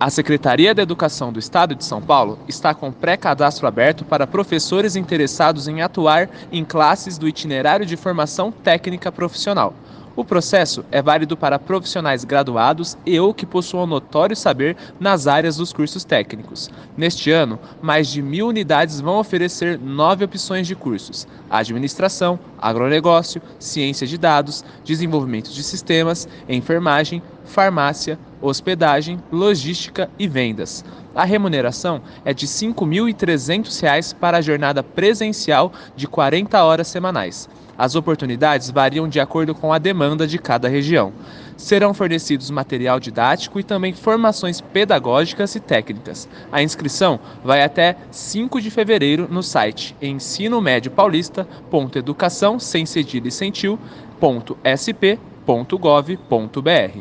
A Secretaria da Educação do Estado de São Paulo está com pré-cadastro aberto para professores interessados em atuar em classes do itinerário de formação técnica profissional. O processo é válido para profissionais graduados e ou que possuam notório saber nas áreas dos cursos técnicos. Neste ano, mais de mil unidades vão oferecer nove opções de cursos: administração, agronegócio, ciência de dados, desenvolvimento de sistemas, enfermagem, farmácia, hospedagem, logística e vendas. A remuneração é de R$ 5.300 para a jornada presencial de 40 horas semanais. As oportunidades variam de acordo com a demanda de cada região. Serão fornecidos material didático e também formações pedagógicas e técnicas. A inscrição vai até 5 de fevereiro no site ensinomédiopaulista.educação sem cedilha e sentiu.sp.gov.br.